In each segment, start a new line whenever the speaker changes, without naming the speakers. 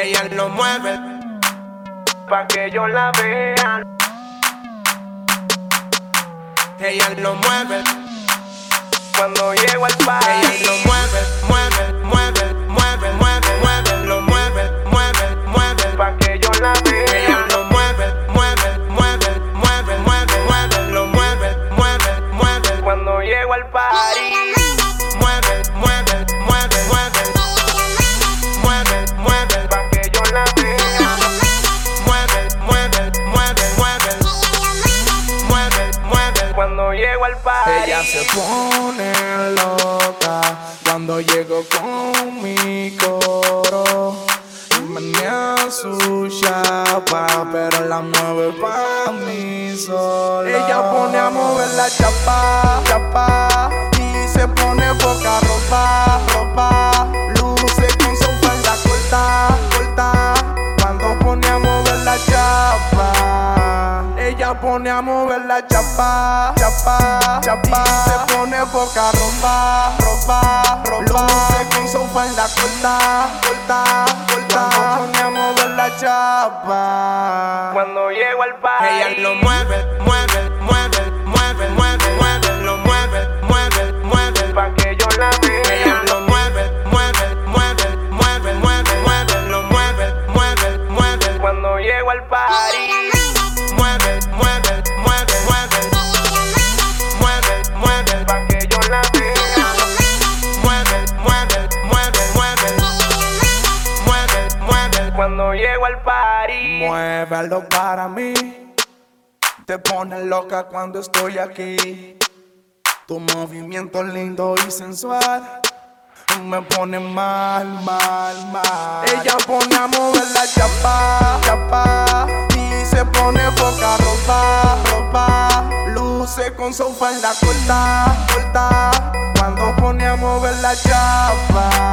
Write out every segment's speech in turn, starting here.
Ella lo mueve pa' que yo la vea. Ella lo mueve cuando llego al party. Ella lo mueve, mueve, mueve, mueve, mueve, mueve, lo mueve, mueve, mueve pa' que yo la vea. Ella lo mueve, mueve, mueve, mueve, mueve, mueve, lo mueve, mueve, mueve cuando llego al party. Llego al party.
Ella se pone loca cuando llego con mi coro. Menea su chapa, pero la mueve pa' mí sola. Ella pone a mover la chapa, chapa, Ella pone a mover la chapa, chapa, chapa. Y se pone poca ropa, ropa, ropa. Luce con su falda corta, corta, corta. Cuando pone a mover la chapa.
Cuando llego al party. Ella lo mueve, cuando llego al party.
Muévelo para mí. Te pone loca cuando estoy aquí. Tu movimiento lindo y sensual. Me pone mal, mal, mal. Ella pone a mover la chapa, chapa. Y se pone poca ropa, ropa. Luce con su falda corta, corta. Cuando pone a mover la chapa.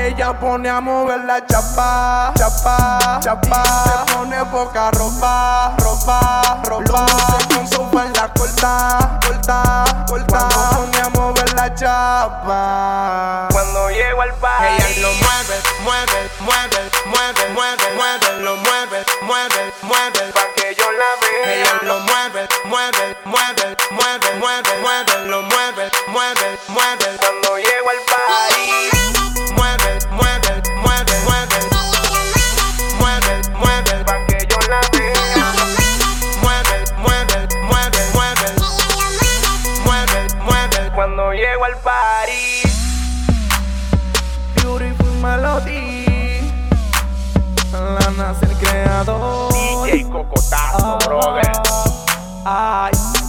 Ella pone a mover la chapa, chapa, chapa. Se pone poca ropa, ropa, ropa. Luce con su falda corta, corta, corta. Cuando pone a mover la chapa.
Cuando llego al party. Ella lo mueve, mueve, mueve, mueve, mueve, mueve, lo mueve, mueve, mueve pa' que yo la vea. Ella lo mueve, mueve, mueve, mueve, mueve, mueve, lo mueve, mueve, mueve cuando llego al party. llego al party.
Beautiful Melody. La nace el creador.
DJ Cocotazo, ah, brother. Ay.